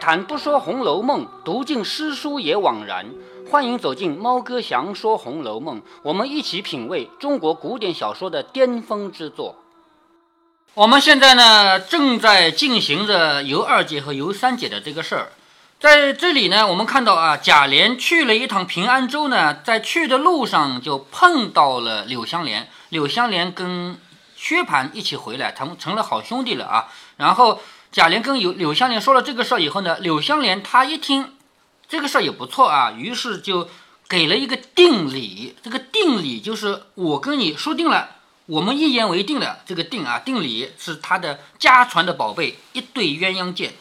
谈不说《红楼梦》，读尽诗书也枉然。欢迎走进猫哥祥说《红楼梦》，我们一起品味中国古典小说的巅峰之作。我们现在呢，正在进行着尤二姐和尤三姐的这个事儿。在这里呢，我们看到啊，贾琏去了一趟平安州呢，在去的路上就碰到了柳湘莲，柳湘莲跟薛蟠一起回来，他们成了好兄弟了啊。然后贾琏跟柳柳湘莲说了这个事儿以后呢，柳湘莲她一听这个事儿也不错啊，于是就给了一个定礼。这个定礼就是我跟你说定了，我们一言为定了。这个定啊，定礼是他的家传的宝贝，一对鸳鸯剑。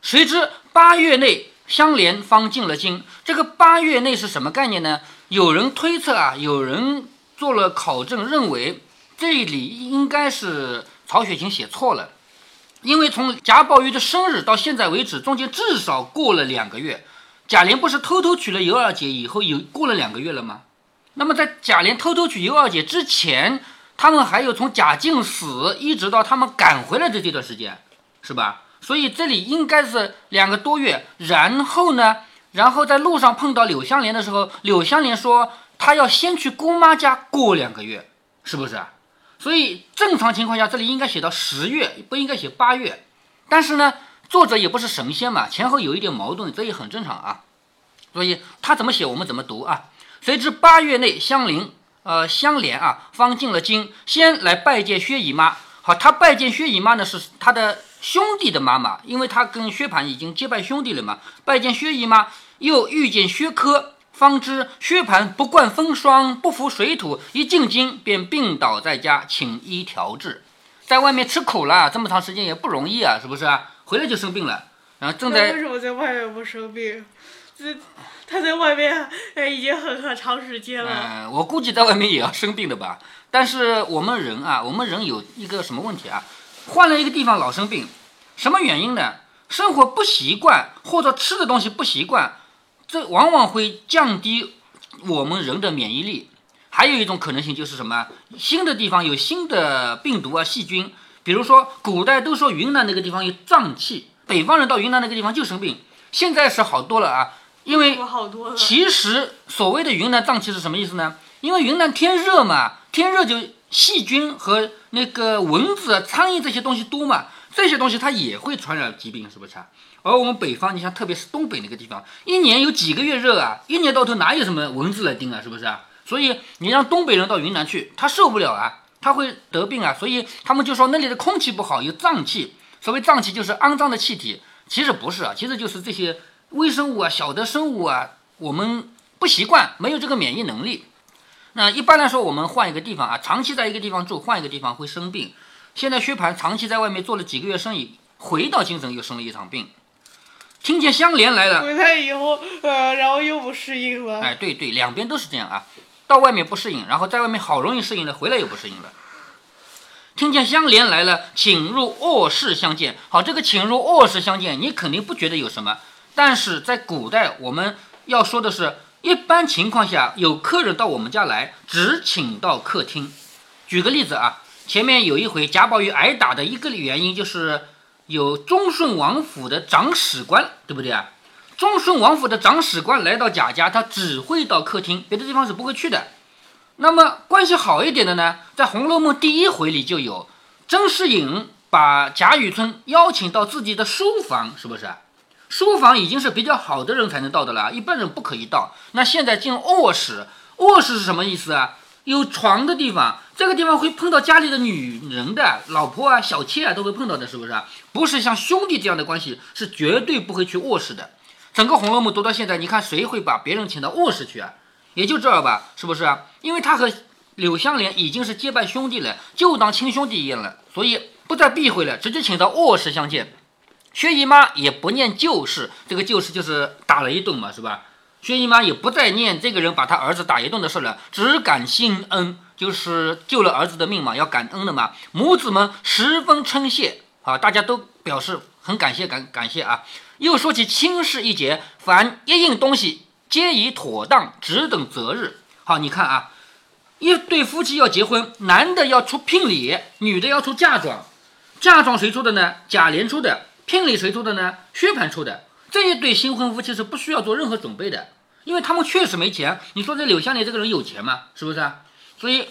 谁知八月内相连方进了京。这个八月内是什么概念呢？有人推测啊，有人做了考证，认为这里应该是曹雪芹写错了，因为从贾宝玉的生日到现在为止，中间至少过了两个月。贾琏不是偷偷娶了尤二姐以后，有过了两个月了吗？那么在贾琏偷偷娶尤二姐之前，他们还有从贾静死一直到他们赶回来的这段时间，是吧？所以这里应该是两个多月，然后呢，然后在路上碰到柳湘莲的时候，柳湘莲说她要先去姑妈家过两个月，是不是？所以正常情况下，这里应该写到十月，不应该写八月。但是呢，作者也不是神仙嘛，前后有一点矛盾，这也很正常啊。所以他怎么写，我们怎么读啊？谁知八月内相邻，呃，相连啊，方进了京，先来拜见薛姨妈。好，他拜见薛姨妈呢，是他的。兄弟的妈妈，因为他跟薛蟠已经结拜兄弟了嘛，拜见薛姨妈，又遇见薛科，方知薛蟠不惯风霜，不服水土，一进京便病倒在家，请医调治，在外面吃苦了这么长时间也不容易啊，是不是啊？回来就生病了，然后正在为什么在外面不生病？这他在外面已经很很长时间了。嗯，我估计在外面也要生病的吧。但是我们人啊，我们人有一个什么问题啊？换了一个地方老生病，什么原因呢？生活不习惯或者吃的东西不习惯，这往往会降低我们人的免疫力。还有一种可能性就是什么？新的地方有新的病毒啊细菌，比如说古代都说云南那个地方有瘴气，北方人到云南那个地方就生病。现在是好多了啊，因为其实所谓的云南瘴气是什么意思呢？因为云南天热嘛，天热就。细菌和那个蚊子、苍蝇这些东西多嘛？这些东西它也会传染疾病，是不是啊？而我们北方，你像特别是东北那个地方，一年有几个月热啊？一年到头哪有什么蚊子来叮啊？是不是啊？所以你让东北人到云南去，他受不了啊，他会得病啊。所以他们就说那里的空气不好，有瘴气。所谓瘴气就是肮脏的气体，其实不是啊，其实就是这些微生物啊、小的生物啊，我们不习惯，没有这个免疫能力。那一般来说，我们换一个地方啊，长期在一个地方住，换一个地方会生病。现在薛蟠长期在外面做了几个月生意，回到京城又生了一场病。听见香莲来了，回来以后，呃，然后又不适应了。哎，对对，两边都是这样啊。到外面不适应，然后在外面好容易适应了，回来又不适应了。听见香莲来了，请入卧室相见。好，这个请入卧室相见，你肯定不觉得有什么，但是在古代我们要说的是。一般情况下，有客人到我们家来，只请到客厅。举个例子啊，前面有一回贾宝玉挨打的一个原因，就是有忠顺王府的长史官，对不对啊？忠顺王府的长史官来到贾家，他只会到客厅，别的地方是不会去的。那么关系好一点的呢，在《红楼梦》第一回里就有甄士隐把贾雨村邀请到自己的书房，是不是？书房已经是比较好的人才能到的了，一般人不可以到。那现在进卧室，卧室是什么意思啊？有床的地方，这个地方会碰到家里的女人的老婆啊、小妾啊，都会碰到的，是不是？不是像兄弟这样的关系，是绝对不会去卧室的。整个《红楼梦》读到现在，你看谁会把别人请到卧室去啊？也就这儿吧，是不是？因为他和柳湘莲已经是结拜兄弟了，就当亲兄弟一样了，所以不再避讳了，直接请到卧室相见。薛姨妈也不念旧事，这个旧事就是打了一顿嘛，是吧？薛姨妈也不再念这个人把他儿子打一顿的事了，只感心恩，就是救了儿子的命嘛，要感恩的嘛。母子们十分称谢啊，大家都表示很感谢，感感谢啊。又说起亲事一节，凡一应东西，皆已妥当，只等择日。好，你看啊，一对夫妻要结婚，男的要出聘礼，女的要出嫁妆，嫁妆谁出的呢？贾琏出的。聘礼谁出的呢？薛蟠出的。这一对新婚夫妻是不需要做任何准备的，因为他们确实没钱。你说这柳湘莲这个人有钱吗？是不是啊？所以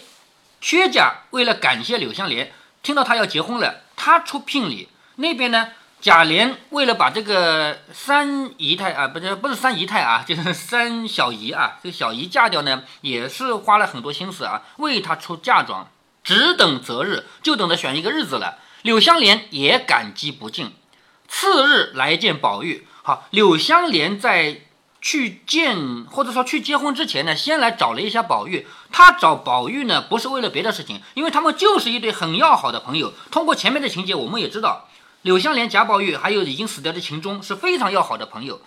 薛家为了感谢柳湘莲，听到他要结婚了，他出聘礼。那边呢，贾琏为了把这个三姨太啊，不是不是三姨太啊，就是三小姨啊，这个小姨嫁掉呢，也是花了很多心思啊，为她出嫁妆，只等择日，就等着选一个日子了。柳湘莲也感激不尽。次日来见宝玉。好，柳湘莲在去见或者说去结婚之前呢，先来找了一下宝玉。他找宝玉呢，不是为了别的事情，因为他们就是一对很要好的朋友。通过前面的情节，我们也知道，柳湘莲、贾宝玉还有已经死掉的秦钟是非常要好的朋友。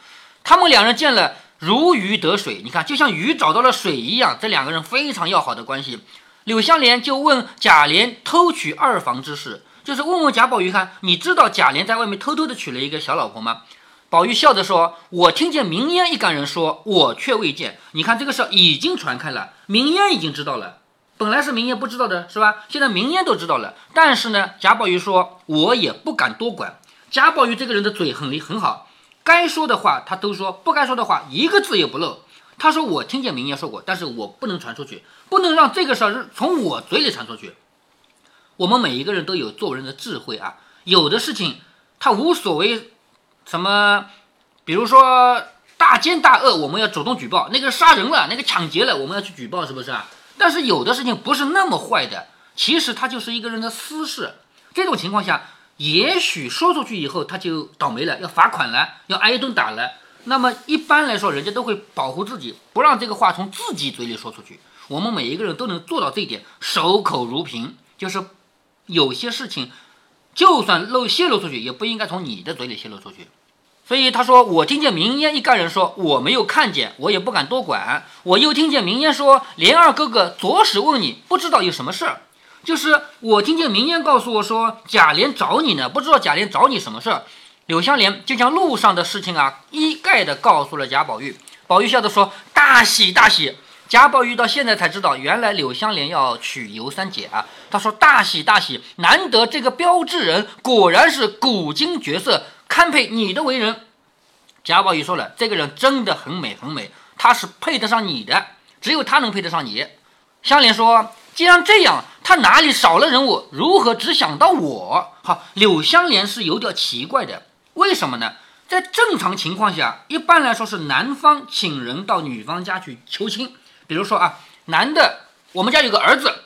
他们两人见了如鱼得水，你看，就像鱼找到了水一样，这两个人非常要好的关系。柳湘莲就问贾琏偷娶二房之事，就是问问贾宝玉看，你知道贾琏在外面偷偷的娶了一个小老婆吗？宝玉笑着说：“我听见明烟一干人说，我却未见。你看这个事儿已经传开了，明烟已经知道了。本来是明烟不知道的，是吧？现在明烟都知道了。但是呢，贾宝玉说，我也不敢多管。贾宝玉这个人的嘴很厉很好，该说的话他都说，不该说的话一个字也不漏。他说我听见明烟说过，但是我不能传出去，不能让这个事儿从我嘴里传出去。我们每一个人都有做人的智慧啊，有的事情他无所谓。”什么？比如说大奸大恶，我们要主动举报；那个杀人了，那个抢劫了，我们要去举报，是不是啊？但是有的事情不是那么坏的，其实他就是一个人的私事。这种情况下，也许说出去以后他就倒霉了，要罚款了，要挨一顿打了。那么一般来说，人家都会保护自己，不让这个话从自己嘴里说出去。我们每一个人都能做到这一点，守口如瓶，就是有些事情，就算漏泄露出去，也不应该从你的嘴里泄露出去。所以他说：“我听见明烟一干人说我没有看见，我也不敢多管。我又听见明烟说莲二哥哥左使问你，不知道有什么事儿。就是我听见明烟告诉我说贾琏找你呢，不知道贾琏找你什么事儿。”柳湘莲就将路上的事情啊一概的告诉了贾宝玉。宝玉笑着说：“大喜大喜！”贾宝玉到现在才知道，原来柳湘莲要娶尤三姐啊。他说：“大喜大喜！难得这个标致人果然是古今绝色。”堪配你的为人，贾宝玉说了，这个人真的很美很美，他是配得上你的，只有他能配得上你。香莲说，既然这样，他哪里少了人物？如何只想到我？好，柳香莲是有点奇怪的，为什么呢？在正常情况下，一般来说是男方请人到女方家去求亲，比如说啊，男的，我们家有个儿子，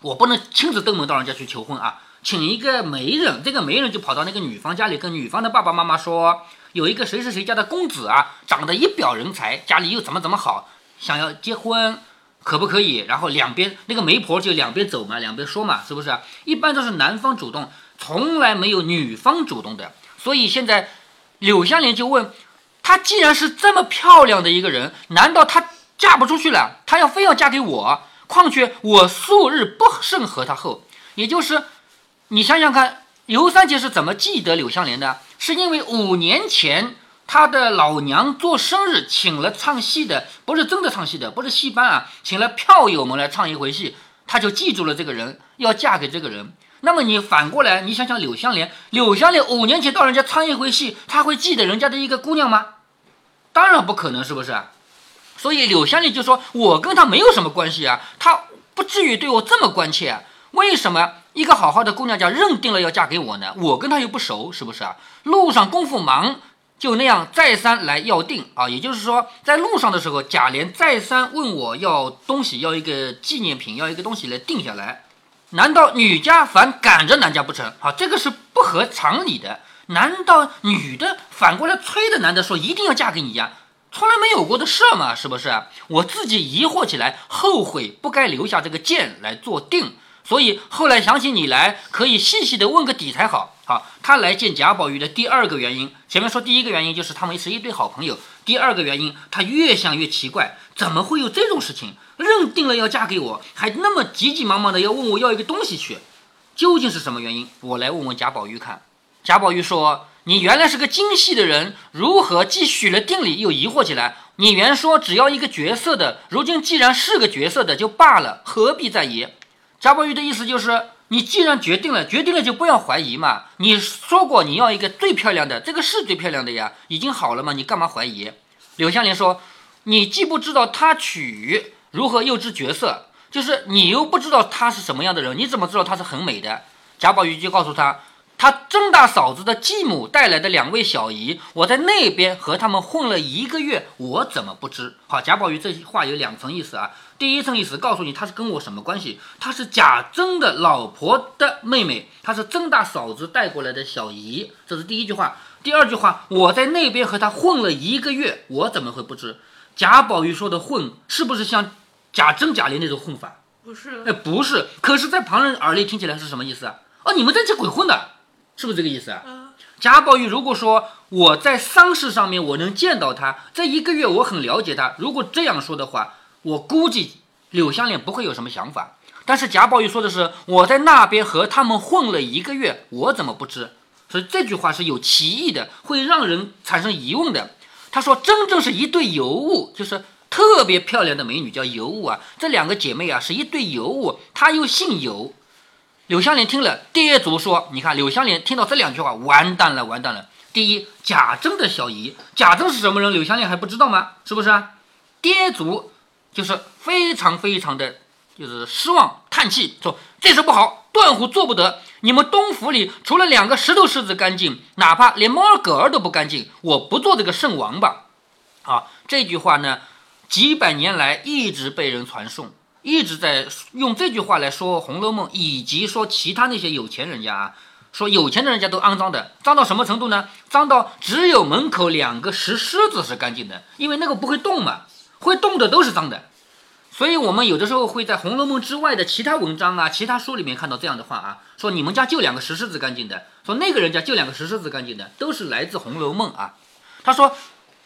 我不能亲自登门到人家去求婚啊。请一个媒人，这个媒人就跑到那个女方家里，跟女方的爸爸妈妈说，有一个谁是谁家的公子啊，长得一表人才，家里又怎么怎么好，想要结婚，可不可以？然后两边那个媒婆就两边走嘛，两边说嘛，是不是？一般都是男方主动，从来没有女方主动的。所以现在柳香莲就问，她既然是这么漂亮的一个人，难道她嫁不出去了？她要非要嫁给我？况且我素日不甚和她后，也就是。你想想看，尤三姐是怎么记得柳湘莲的？是因为五年前她的老娘做生日，请了唱戏的，不是真的唱戏的，不是戏班啊，请了票友们来唱一回戏，她就记住了这个人，要嫁给这个人。那么你反过来，你想想柳湘莲，柳湘莲五年前到人家唱一回戏，她会记得人家的一个姑娘吗？当然不可能，是不是？所以柳湘莲就说：“我跟她没有什么关系啊，她不至于对我这么关切。为什么？”一个好好的姑娘家认定了要嫁给我呢，我跟她又不熟，是不是啊？路上功夫忙，就那样再三来要定啊。也就是说，在路上的时候，贾琏再三问我要东西，要一个纪念品，要一个东西来定下来。难道女家反赶着男家不成？好，这个是不合常理的。难道女的反过来催着男的说一定要嫁给你呀？从来没有过的事嘛？是不是？我自己疑惑起来，后悔不该留下这个剑来做定。所以后来想起你来，可以细细的问个底才好。好，他来见贾宝玉的第二个原因，前面说第一个原因就是他们是一对好朋友，第二个原因他越想越奇怪，怎么会有这种事情？认定了要嫁给我，还那么急急忙忙的要问我要一个东西去，究竟是什么原因？我来问问贾宝玉看。贾宝玉说：“你原来是个精细的人，如何既许了定礼又疑惑起来？你原说只要一个角色的，如今既然是个角色的就罢了，何必再疑？”贾宝玉的意思就是，你既然决定了，决定了就不要怀疑嘛。你说过你要一个最漂亮的，这个是最漂亮的呀，已经好了嘛，你干嘛怀疑？柳湘莲说：“你既不知道他娶如何，又知角色，就是你又不知道他是什么样的人，你怎么知道他是很美的？”贾宝玉就告诉他。他曾大嫂子的继母带来的两位小姨，我在那边和他们混了一个月，我怎么不知？好，贾宝玉这句话有两层意思啊。第一层意思告诉你他是跟我什么关系？他是贾珍的老婆的妹妹，他是曾大嫂子带过来的小姨，这是第一句话。第二句话，我在那边和他混了一个月，我怎么会不知？贾宝玉说的混，是不是像贾珍、贾琏那种混法？不是，哎，不是。可是，在旁人耳里听起来是什么意思啊？哦，你们在这鬼混的。是不是这个意思啊？贾宝玉如果说我在丧事上面我能见到他，这一个月我很了解他。如果这样说的话，我估计柳湘莲不会有什么想法。但是贾宝玉说的是我在那边和他们混了一个月，我怎么不知？所以这句话是有歧义的，会让人产生疑问的。他说真正是一对尤物，就是特别漂亮的美女叫尤物啊。这两个姐妹啊是一对尤物，她又姓尤。柳湘莲听了，跌足说：“你看，柳湘莲听到这两句话，完蛋了，完蛋了。第一，贾珍的小姨，贾珍是什么人？柳湘莲还不知道吗？是不是啊？跌足就是非常非常的，就是失望，叹气说这事不好，断乎做不得。你们东府里除了两个石头狮子干净，哪怕连猫儿狗儿都不干净，我不做这个圣王吧。啊，这句话呢，几百年来一直被人传颂。”一直在用这句话来说《红楼梦》，以及说其他那些有钱人家啊，说有钱的人家都肮脏的，脏到什么程度呢？脏到只有门口两个石狮子是干净的，因为那个不会动嘛，会动的都是脏的。所以我们有的时候会在《红楼梦》之外的其他文章啊、其他书里面看到这样的话啊，说你们家就两个石狮子干净的，说那个人家就两个石狮子干净的，都是来自《红楼梦》啊。他说。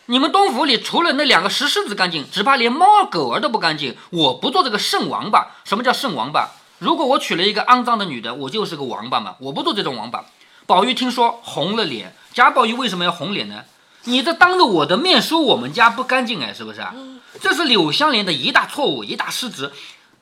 你们东府里除了那两个石狮子干净，只怕连猫儿狗儿都不干净。我不做这个圣王八。什么叫圣王八？如果我娶了一个肮脏的女的，我就是个王八嘛。我不做这种王八。宝玉听说红了脸。贾宝玉为什么要红脸呢？你这当着我的面说我们家不干净哎，是不是？这是柳湘莲的一大错误，一大失职。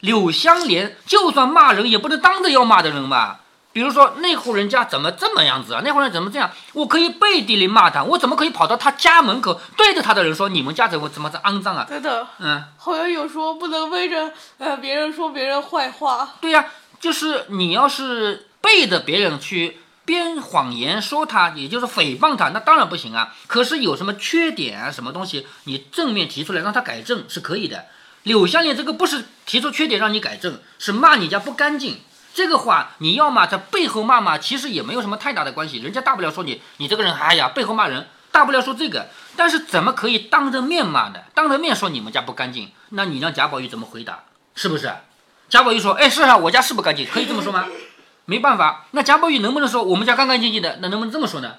柳湘莲就算骂人，也不能当着要骂的人吧。比如说那户人家怎么这么样子啊？那户人怎么这样？我可以背地里骂他，我怎么可以跑到他家门口对着他的人说你们家怎么怎么这肮脏啊？对的，嗯，好像有说不能背着呃别人说别人坏话。对呀，就是你要是背着别人去编谎言说他，也就是诽谤他，那当然不行啊。可是有什么缺点啊，什么东西你正面提出来让他改正是可以的。柳湘莲这个不是提出缺点让你改正，是骂你家不干净。这个话你要骂在背后骂骂，其实也没有什么太大的关系。人家大不了说你，你这个人，哎呀，背后骂人，大不了说这个。但是怎么可以当着面骂呢？当着面说你们家不干净，那你让贾宝玉怎么回答？是不是？贾宝玉说，哎，是啊，我家是不干净，可以这么说吗？没办法。那贾宝玉能不能说我们家干干净净的？那能不能这么说呢？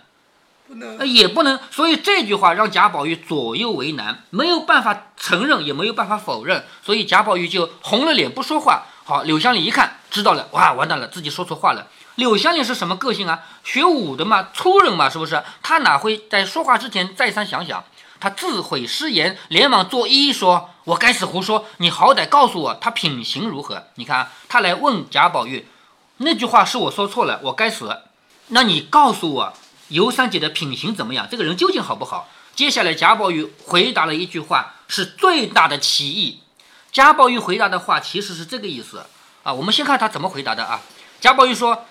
不能，呃，也不能。所以这句话让贾宝玉左右为难，没有办法承认，也没有办法否认。所以贾宝玉就红了脸不说话。好，柳湘莲一看，知道了，哇，完蛋了，自己说错话了。柳湘莲是什么个性啊？学武的嘛，粗人嘛，是不是？他哪会在说话之前再三想想？他自悔失言，连忙作揖说：“我该死胡说，你好歹告诉我他品行如何？”你看，他来问贾宝玉，那句话是我说错了，我该死。那你告诉我，尤三姐的品行怎么样？这个人究竟好不好？接下来，贾宝玉回答了一句话，是最大的歧义。贾宝玉回答的话其实是这个意思啊，我们先看他怎么回答的啊。贾宝玉说：“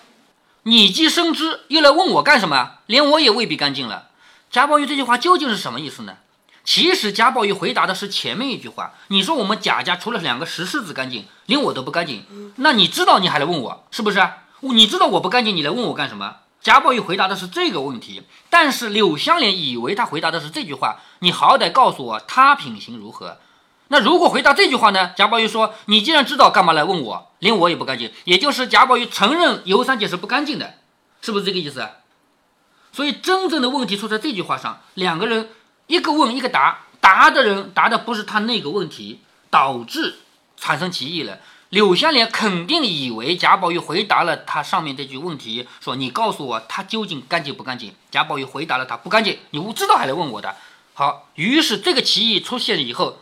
你既深知，又来问我干什么？连我也未必干净了。”贾宝玉这句话究竟是什么意思呢？其实贾宝玉回答的是前面一句话。你说我们贾家除了两个石狮子干净，连我都不干净，那你知道你还来问我是不是？你知道我不干净，你来问我干什么？贾宝玉回答的是这个问题，但是柳湘莲以为他回答的是这句话。你好歹告诉我他品行如何。那如果回答这句话呢？贾宝玉说：“你既然知道，干嘛来问我？连我也不干净。”也就是贾宝玉承认尤三姐是不干净的，是不是这个意思？所以真正的问题出在这句话上。两个人一个问一个答，答的人答的不是他那个问题，导致产生歧义了。柳湘莲肯定以为贾宝玉回答了他上面这句问题，说：“你告诉我他究竟干净不干净？”贾宝玉回答了他不干净，你不知道还来问我的。好，于是这个歧义出现以后。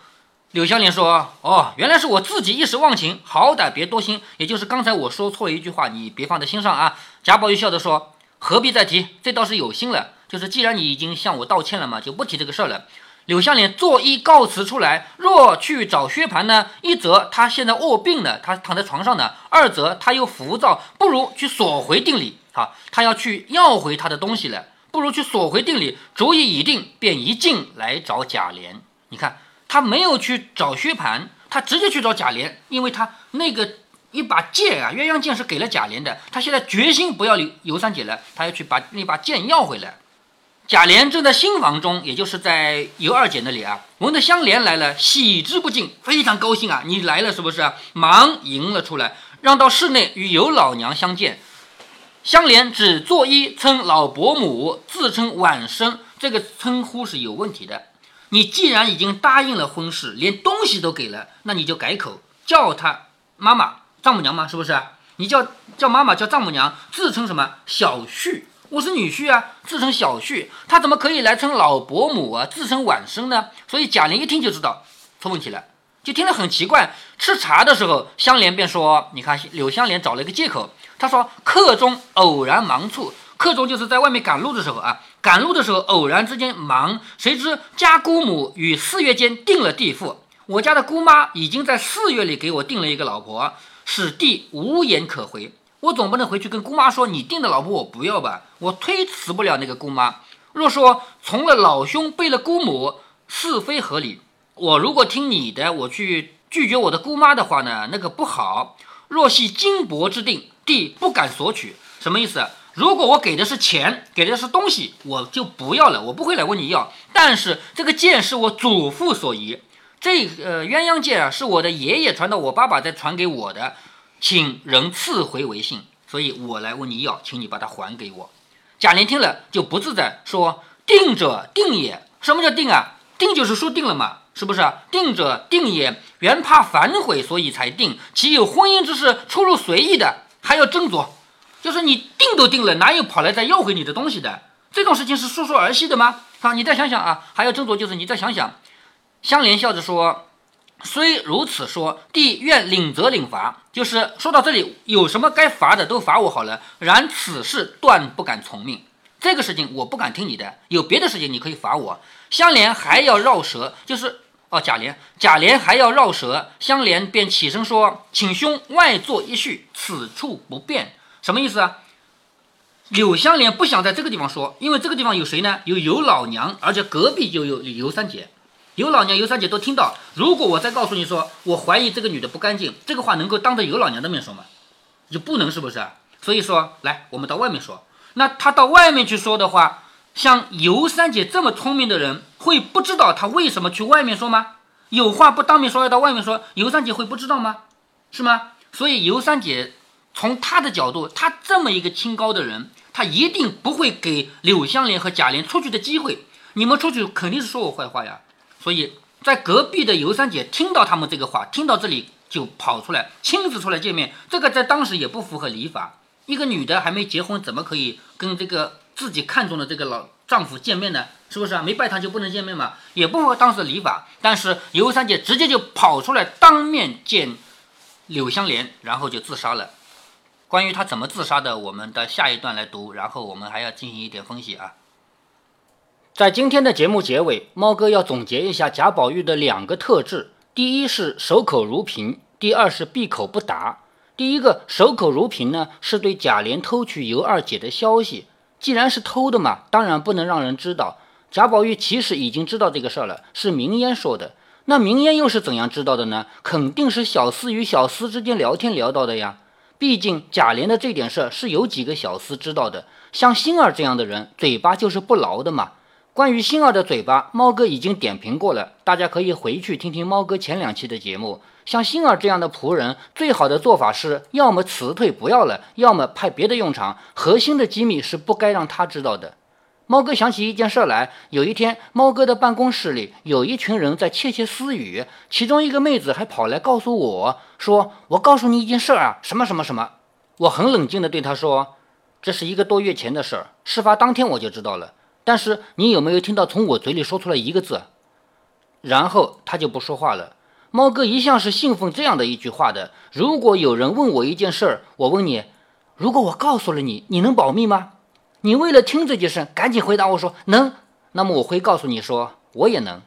柳香莲说：“哦，原来是我自己一时忘情，好歹别多心。也就是刚才我说错一句话，你别放在心上啊。”贾宝玉笑着说：“何必再提？这倒是有心了。就是既然你已经向我道歉了嘛，就不提这个事儿了。”柳香莲作揖告辞出来，若去找薛蟠呢？一则他现在卧病呢，他躺在床上呢；二则他又浮躁，不如去索回定礼。好，他要去要回他的东西了，不如去索回定礼。主意已定，便一进来找贾琏。你看。他没有去找薛蟠，他直接去找贾琏，因为他那个一把剑啊，鸳鸯剑是给了贾琏的，他现在决心不要刘尤三姐了，他要去把那把剑要回来。贾琏正在新房中，也就是在尤二姐那里啊，闻得香莲来了，喜之不尽，非常高兴啊，你来了是不是？忙迎了出来，让到室内与尤老娘相见。香莲只作揖称老伯母，自称晚生，这个称呼是有问题的。你既然已经答应了婚事，连东西都给了，那你就改口叫他妈妈、丈母娘嘛，是不是？你叫叫妈妈，叫丈母娘，自称什么小婿？我是女婿啊，自称小婿，他怎么可以来称老伯母啊，自称晚生呢？所以贾琏一听就知道出问题了，就听得很奇怪。吃茶的时候，香莲便说：“你看，柳香莲找了一个借口，他说客中偶然忙处。”客中就是在外面赶路的时候啊，赶路的时候偶然之间忙，谁知家姑母与四月间定了地妇，我家的姑妈已经在四月里给我定了一个老婆，使弟无言可回。我总不能回去跟姑妈说你定的老婆我不要吧，我推辞不了那个姑妈。若说从了老兄背了姑母，是非合理。我如果听你的，我去拒绝我的姑妈的话呢，那个不好。若系金帛之定，弟不敢索取，什么意思？如果我给的是钱，给的是东西，我就不要了，我不会来问你要。但是这个剑是我祖父所遗，这呃鸳鸯剑啊是我的爷爷传到我爸爸再传给我的，请人赐回为信，所以我来问你要，请你把它还给我。贾琏听了就不自在，说：“定者定也，什么叫定啊？定就是说定了嘛，是不是？定者定也，原怕反悔，所以才定。岂有婚姻之事出入随意的，还要斟酌？”就是你定都定了，哪有跑来再要回你的东西的？这种事情是说说儿戏的吗？好，你再想想啊，还有斟酌，就是你再想想。香莲笑着说：“虽如此说，弟愿领责领罚。就是说到这里，有什么该罚的都罚我好了。然此事断不敢从命，这个事情我不敢听你的。有别的事情你可以罚我。”香莲还要绕舌，就是哦，贾琏，贾琏还要绕舌，香莲便起身说：“请兄外坐一叙，此处不便。”什么意思啊？柳香莲不想在这个地方说，因为这个地方有谁呢？有尤老娘，而且隔壁就有尤三姐。尤老娘、尤三姐都听到。如果我再告诉你说，我怀疑这个女的不干净，这个话能够当着尤老娘的面说吗？就不能，是不是？所以说，来，我们到外面说。那他到外面去说的话，像尤三姐这么聪明的人，会不知道他为什么去外面说吗？有话不当面说，要到外面说，尤三姐会不知道吗？是吗？所以尤三姐。从他的角度，他这么一个清高的人，他一定不会给柳香莲和贾琏出去的机会。你们出去肯定是说我坏话呀。所以在隔壁的尤三姐听到他们这个话，听到这里就跑出来，亲自出来见面。这个在当时也不符合礼法。一个女的还没结婚，怎么可以跟这个自己看中的这个老丈夫见面呢？是不是啊？没拜堂就不能见面嘛？也不符合当时的礼法。但是尤三姐直接就跑出来当面见柳香莲，然后就自杀了。关于他怎么自杀的，我们的下一段来读，然后我们还要进行一点分析啊。在今天的节目结尾，猫哥要总结一下贾宝玉的两个特质：第一是守口如瓶，第二是闭口不答。第一个守口如瓶呢，是对贾琏偷取尤二姐的消息，既然是偷的嘛，当然不能让人知道。贾宝玉其实已经知道这个事儿了，是明烟说的。那明烟又是怎样知道的呢？肯定是小厮与小厮之间聊天聊到的呀。毕竟贾琏的这点事儿是有几个小厮知道的，像星儿这样的人，嘴巴就是不牢的嘛。关于星儿的嘴巴，猫哥已经点评过了，大家可以回去听听猫哥前两期的节目。像星儿这样的仆人，最好的做法是要么辞退不要了，要么派别的用场，核心的机密是不该让他知道的。猫哥想起一件事来，有一天，猫哥的办公室里有一群人在窃窃私语，其中一个妹子还跑来告诉我说：“我告诉你一件事啊，什么什么什么。”我很冷静地对他说：“这是一个多月前的事儿，事发当天我就知道了。但是你有没有听到从我嘴里说出来一个字？”然后他就不说话了。猫哥一向是信奉这样的一句话的：如果有人问我一件事儿，我问你，如果我告诉了你，你能保密吗？你为了听这件事，赶紧回答我说能。那么我会告诉你说，我也能。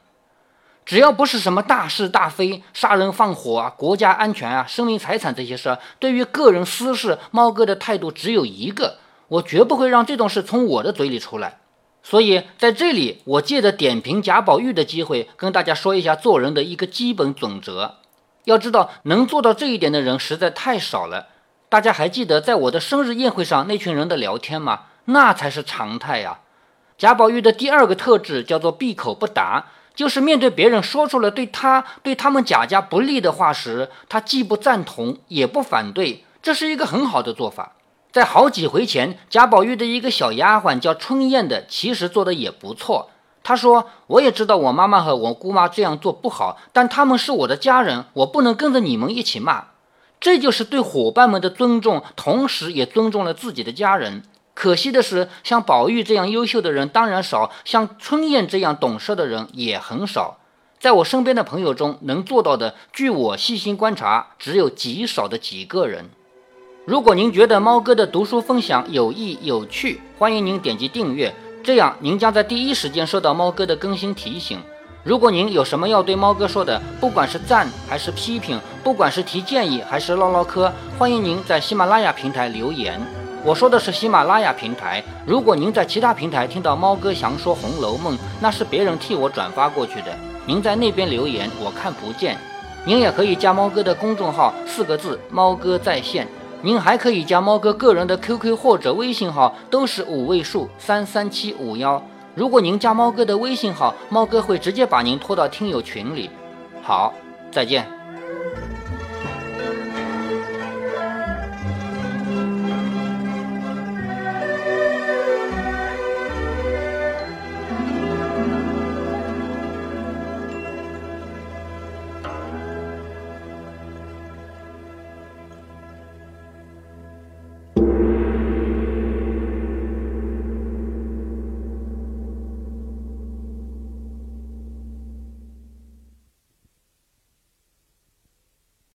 只要不是什么大是大非、杀人放火啊、国家安全啊、生命财产这些事儿，对于个人私事，猫哥的态度只有一个：我绝不会让这种事从我的嘴里出来。所以在这里，我借着点评贾宝玉的机会，跟大家说一下做人的一个基本准则。要知道，能做到这一点的人实在太少了。大家还记得在我的生日宴会上那群人的聊天吗？那才是常态呀。贾宝玉的第二个特质叫做闭口不答。就是面对别人说出了对他、对他们贾家不利的话时，他既不赞同，也不反对，这是一个很好的做法。在好几回前，贾宝玉的一个小丫鬟叫春燕的，其实做的也不错。她说：“我也知道我妈妈和我姑妈这样做不好，但他们是我的家人，我不能跟着你们一起骂。”这就是对伙伴们的尊重，同时也尊重了自己的家人。可惜的是，像宝玉这样优秀的人当然少，像春燕这样懂事的人也很少。在我身边的朋友中，能做到的，据我细心观察，只有极少的几个人。如果您觉得猫哥的读书分享有益有趣，欢迎您点击订阅，这样您将在第一时间收到猫哥的更新提醒。如果您有什么要对猫哥说的，不管是赞还是批评，不管是提建议还是唠唠嗑，欢迎您在喜马拉雅平台留言。我说的是喜马拉雅平台。如果您在其他平台听到猫哥详说《红楼梦》，那是别人替我转发过去的。您在那边留言，我看不见。您也可以加猫哥的公众号，四个字“猫哥在线”。您还可以加猫哥个人的 QQ 或者微信号，都是五位数三三七五幺。如果您加猫哥的微信号，猫哥会直接把您拖到听友群里。好，再见。